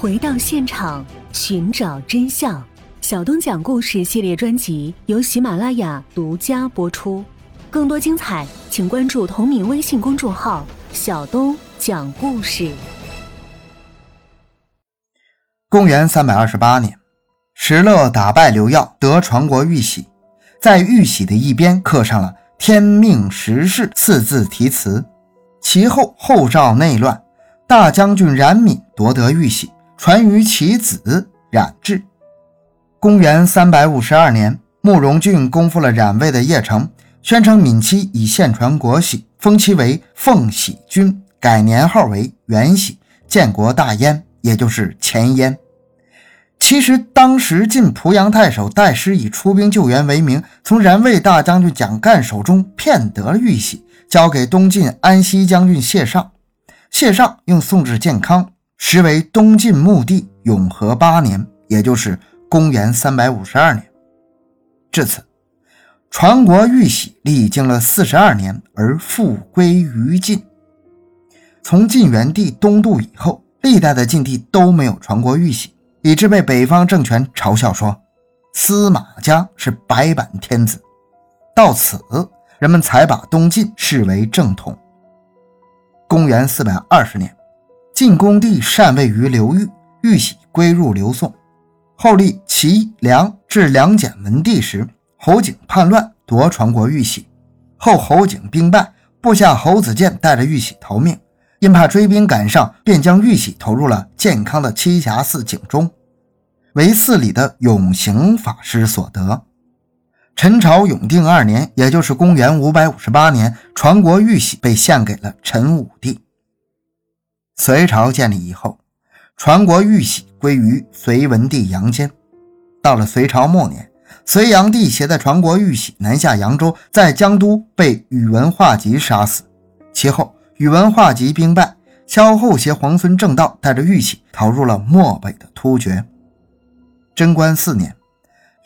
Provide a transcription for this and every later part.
回到现场，寻找真相。小东讲故事系列专辑由喜马拉雅独家播出。更多精彩，请关注同名微信公众号“小东讲故事”。公元三百二十八年，石勒打败刘耀，得传国玉玺，在玉玺的一边刻上了“天命石氏”四字题词。其后后赵内乱，大将军冉闵夺得玉玺，传于其子冉智。公元三百五十二年，慕容俊攻复了冉魏的邺城，宣称闵妻已献传国玺，封其为奉玺君，改年号为元玺，建国大燕，也就是前燕。其实当时晋濮阳太守戴师以出兵救援为名，从冉魏大将军蒋干手中骗得了玉玺。交给东晋安西将军谢尚，谢尚用送至建康，实为东晋墓地永和八年，也就是公元三百五十二年。至此，传国玉玺历经了四十二年而复归于晋。从晋元帝东渡以后，历代的晋帝都没有传国玉玺，以致被北方政权嘲笑说司马家是白板天子。到此。人们才把东晋视为正统。公元四百二十年，晋恭帝禅位于刘裕，玉玺归入刘宋。后立齐、梁至梁简文帝时，侯景叛乱夺传国玉玺，后侯景兵败，部下侯子建带着玉玺逃命，因怕追兵赶上，便将玉玺投入了建康的栖霞寺井中，为寺里的永行法师所得。陈朝永定二年，也就是公元五百五十八年，传国玉玺被献给了陈武帝。隋朝建立以后，传国玉玺归于隋文帝杨坚。到了隋朝末年，隋炀帝携带传国玉玺南下扬州，在江都被宇文化及杀死。其后，宇文化及兵败，萧后携皇孙正道带着玉玺逃入了漠北的突厥。贞观四年。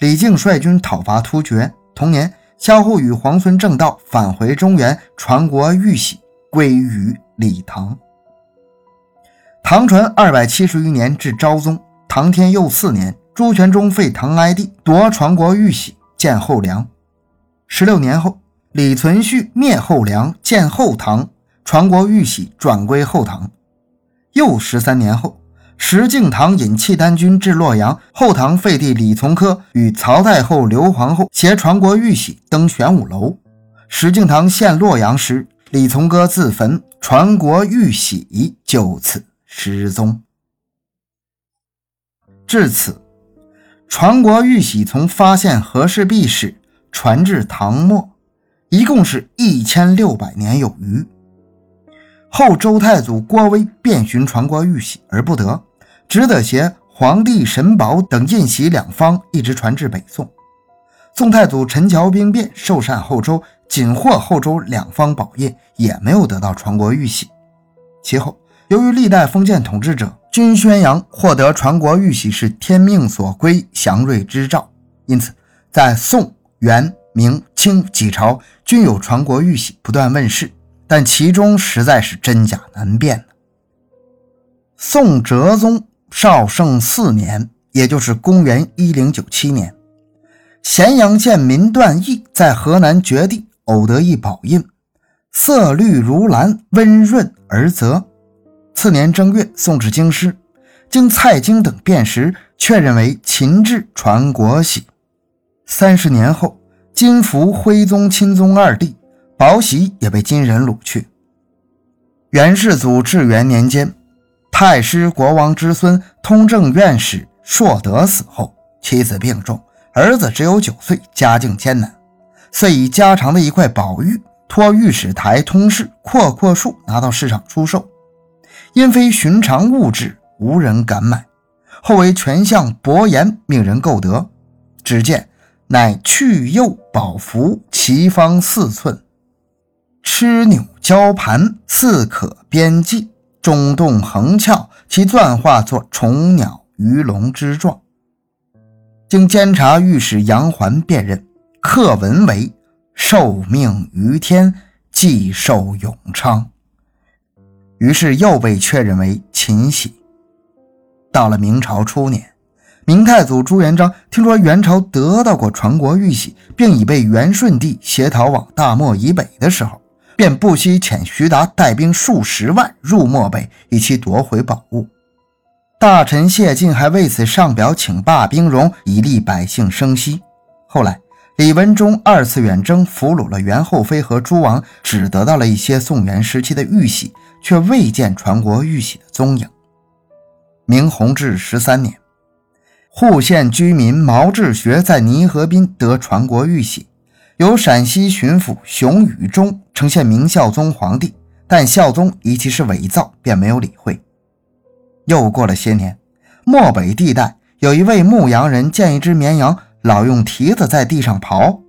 李靖率军讨伐突厥。同年，萧后与皇孙正道返回中原，传国玉玺归于李唐。唐传二百七十余年至昭宗唐天佑四年，朱全忠废唐哀帝，夺传国玉玺，建后梁。十六年后，李存勖灭后梁，建后唐，传国玉玺转归后唐。又十三年后。石敬瑭引契丹军至洛阳，后唐废帝李从珂与曹太后、刘皇后携传国玉玺登玄武楼。石敬瑭陷洛阳时，李从珂自焚，传国玉玺就此失踪。至此，传国玉玺从发现和氏璧始传至唐末，一共是一千六百年有余。后周太祖郭威遍寻传国玉玺而不得。只得携皇帝神宝等印玺两方，一直传至北宋。宋太祖陈桥兵变，受禅后周，仅获后周两方宝印，也没有得到传国玉玺。其后，由于历代封建统治者均宣扬获得传国玉玺是天命所归、祥瑞之兆，因此在宋、元、明、清几朝均有传国玉玺不断问世，但其中实在是真假难辨宋哲宗。绍圣四年，也就是公元一零九七年，咸阳县民段义在河南绝地偶得一宝印，色绿如蓝，温润而泽。次年正月送至京师，经蔡京等辨识，确认为秦制传国玺。三十年后，金福徽宗钦宗二帝，宝玺也被金人掳去。元世祖至元年间。太师国王之孙、通政院使硕德死后，妻子病重，儿子只有九岁，家境艰难，遂以家常的一块宝玉托御史台通事阔阔树拿到市场出售，因非寻常物质，无人敢买。后为权相伯颜命人购得，只见乃去釉宝符，其方四寸，螭钮交盘，似可边际。中洞横翘，其钻化作虫鸟鱼龙之状。经监察御史杨环辨认，刻文为“受命于天，既寿永昌”，于是又被确认为秦玺。到了明朝初年，明太祖朱元璋听说元朝得到过传国玉玺，并已被元顺帝携逃往大漠以北的时候，便不惜遣徐达带兵数十万入漠北，以期夺回宝物。大臣谢晋还为此上表请罢兵戎，以利百姓生息。后来，李文忠二次远征，俘虏了元后妃和诸王，只得到了一些宋元时期的玉玺，却未见传国玉玺的踪影。明弘治十三年，户县居民毛志学在泥河滨得传国玉玺，由陕西巡抚熊宇中呈现明孝宗皇帝，但孝宗疑其是伪造，便没有理会。又过了些年，漠北地带有一位牧羊人见一只绵羊老用蹄子在地上刨，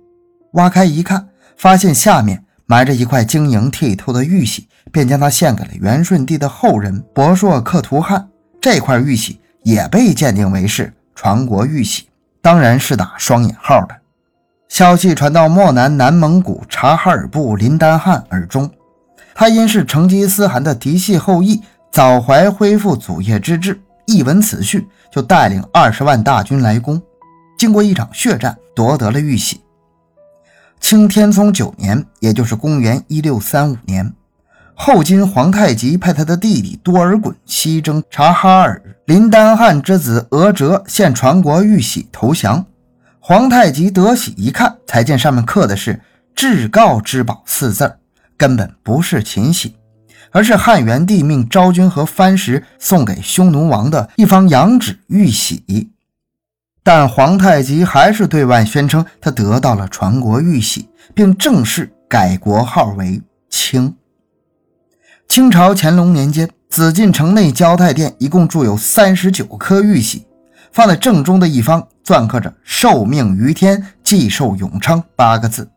挖开一看，发现下面埋着一块晶莹剔透的玉玺，便将它献给了元顺帝的后人博硕克图汗。这块玉玺也被鉴定为是传国玉玺，当然是打双引号的。消息传到漠南南蒙古察哈尔部林丹汗耳中，他因是成吉思汗的嫡系后裔。早怀恢复祖业之志，一闻此讯，就带领二十万大军来攻。经过一场血战，夺得了玉玺。清天聪九年，也就是公元一六三五年，后金皇太极派他的弟弟多尔衮西征察哈尔，林丹汗之子额哲献传国玉玺投降。皇太极得玺一看，才见上面刻的是“至高之宝”四字，根本不是秦玺。而是汉元帝命昭君和番时送给匈奴王的一方羊脂玉玺，但皇太极还是对外宣称他得到了传国玉玺，并正式改国号为清。清朝乾隆年间，紫禁城内交泰殿一共铸有三十九颗玉玺，放在正中的一方篆刻着“受命于天，既寿永昌”八个字。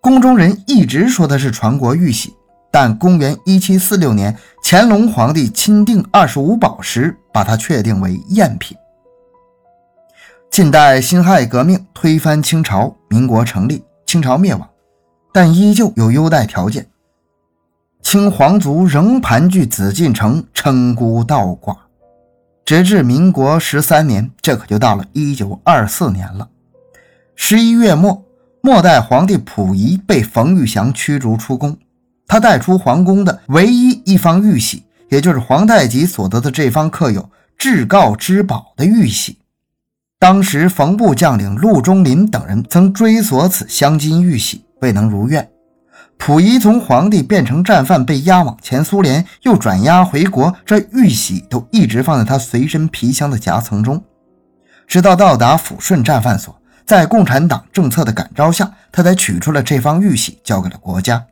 宫中人一直说的是传国玉玺。但公元一七四六年，乾隆皇帝钦定二十五宝时，把它确定为赝品。近代辛亥革命推翻清朝，民国成立，清朝灭亡，但依旧有优待条件。清皇族仍盘踞紫禁城，称孤道寡，直至民国十三年，这可就到了一九二四年了。十一月末，末代皇帝溥仪被冯玉祥驱逐出宫。他带出皇宫的唯一一方玉玺，也就是皇太极所得的这方刻有“至高之宝”的玉玺。当时冯部将领陆中林等人曾追索此镶金玉玺，未能如愿。溥仪从皇帝变成战犯，被押往前苏联，又转押回国，这玉玺都一直放在他随身皮箱的夹层中，直到到达抚顺战犯所，在共产党政策的感召下，他才取出了这方玉玺，交给了国家。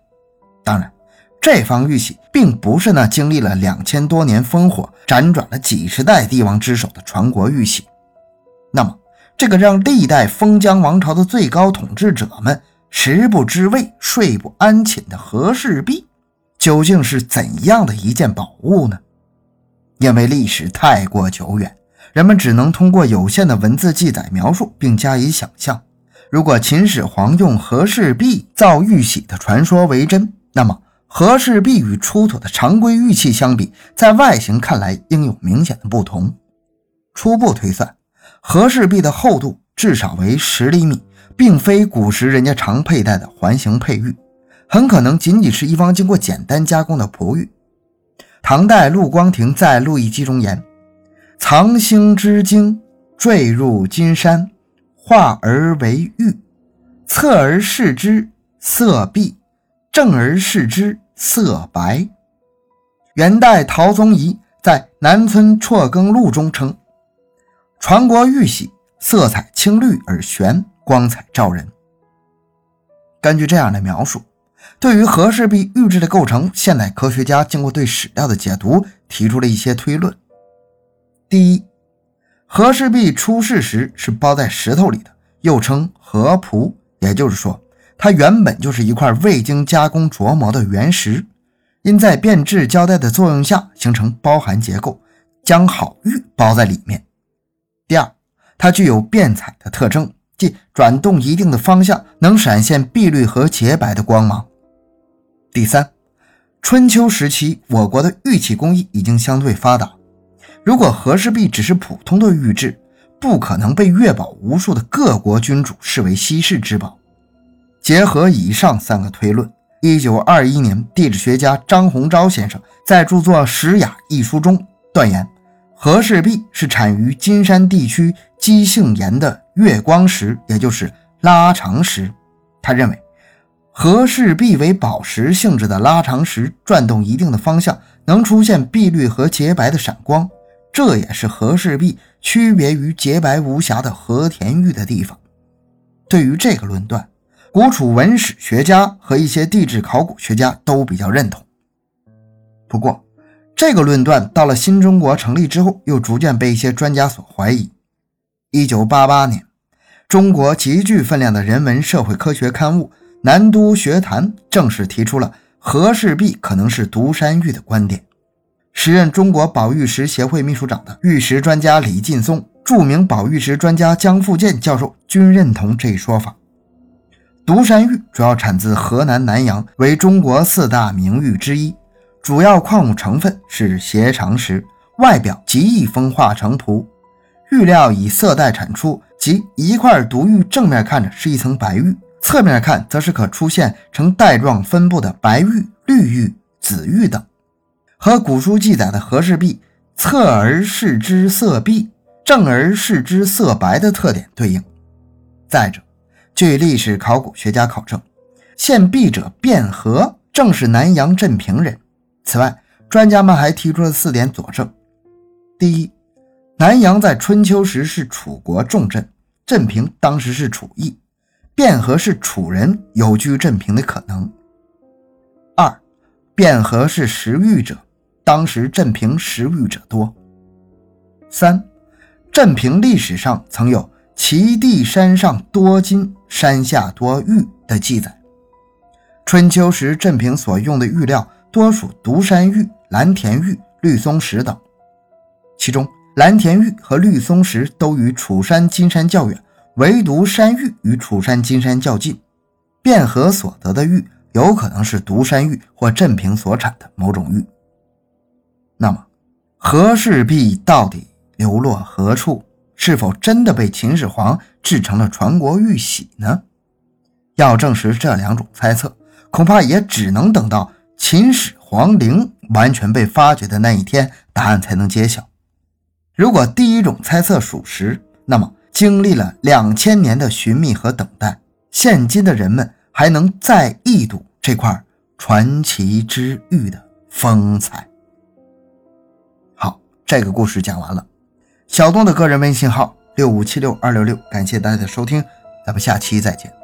当然，这方玉玺并不是那经历了两千多年烽火、辗转了几十代帝王之手的传国玉玺。那么，这个让历代封疆王朝的最高统治者们食不知味、睡不安寝的和氏璧，究竟是怎样的一件宝物呢？因为历史太过久远，人们只能通过有限的文字记载描述，并加以想象。如果秦始皇用和氏璧造玉玺的传说为真，那么，和氏璧与出土的常规玉器相比，在外形看来应有明显的不同。初步推算，和氏璧的厚度至少为十厘米，并非古时人家常佩戴的环形佩玉，很可能仅仅是一方经过简单加工的璞玉。唐代陆光庭在《陆易记》中言：“藏星之精，坠入金山，化而为玉，侧而视之，色碧。”正而视之，色白。元代陶宗仪在《南村辍耕录》中称：“传国玉玺色彩青绿而玄，光彩照人。”根据这样的描述，对于和氏璧玉质的构成，现代科学家经过对史料的解读，提出了一些推论。第一，和氏璧出世时是包在石头里的，又称和璞，也就是说。它原本就是一块未经加工琢磨的原石，因在变质胶带的作用下形成包含结构，将好玉包在里面。第二，它具有变彩的特征，即转动一定的方向能闪现碧绿和洁白的光芒。第三，春秋时期我国的玉器工艺已经相对发达，如果和氏璧只是普通的玉质，不可能被月宝无数的各国君主视为稀世之宝。结合以上三个推论，一九二一年，地质学家张鸿钊先生在著作《石雅》一书中断言，和氏璧是产于金山地区基性岩的月光石，也就是拉长石。他认为，和氏璧为宝石性质的拉长石，转动一定的方向，能出现碧绿和洁白的闪光。这也是和氏璧区别于洁白无瑕的和田玉的地方。对于这个论断，古楚文史学家和一些地质考古学家都比较认同。不过，这个论断到了新中国成立之后，又逐渐被一些专家所怀疑。一九八八年，中国极具分量的人文社会科学刊物《南都学坛》正式提出了和氏璧可能是独山玉的观点。时任中国宝玉石协会秘书长的玉石专家李劲松、著名宝玉石专家江富建教授均认同这一说法。独山玉主要产自河南南阳，为中国四大名玉之一，主要矿物成分是斜长石，外表极易风化成璞。玉料以色带产出，即一块独玉正面看着是一层白玉，侧面看则是可出现呈带状分布的白玉、绿玉、紫玉等。和古书记载的和氏璧侧而视之色碧，正而视之色白的特点对应。再者，据历史考古学家考证，献璧者卞和正是南阳镇平人。此外，专家们还提出了四点佐证：第一，南阳在春秋时是楚国重镇，镇平当时是楚邑，卞和是楚人，有居镇平的可能；二，卞和是识玉者。当时镇平识玉者多。三，镇平历史上曾有“齐地山上多金，山下多玉”的记载。春秋时镇平所用的玉料多属独山玉、蓝田玉、绿松石等，其中蓝田玉和绿松石都与楚山金山较远，唯独山玉与楚山金山较近。卞和所得的玉有可能是独山玉或镇平所产的某种玉。那么，和氏璧到底流落何处？是否真的被秦始皇制成了传国玉玺呢？要证实这两种猜测，恐怕也只能等到秦始皇陵完全被发掘的那一天，答案才能揭晓。如果第一种猜测属实，那么经历了两千年的寻觅和等待，现今的人们还能再一睹这块传奇之玉的风采。好这个故事讲完了，小东的个人微信号六五七六二六六，感谢大家的收听，咱们下期再见。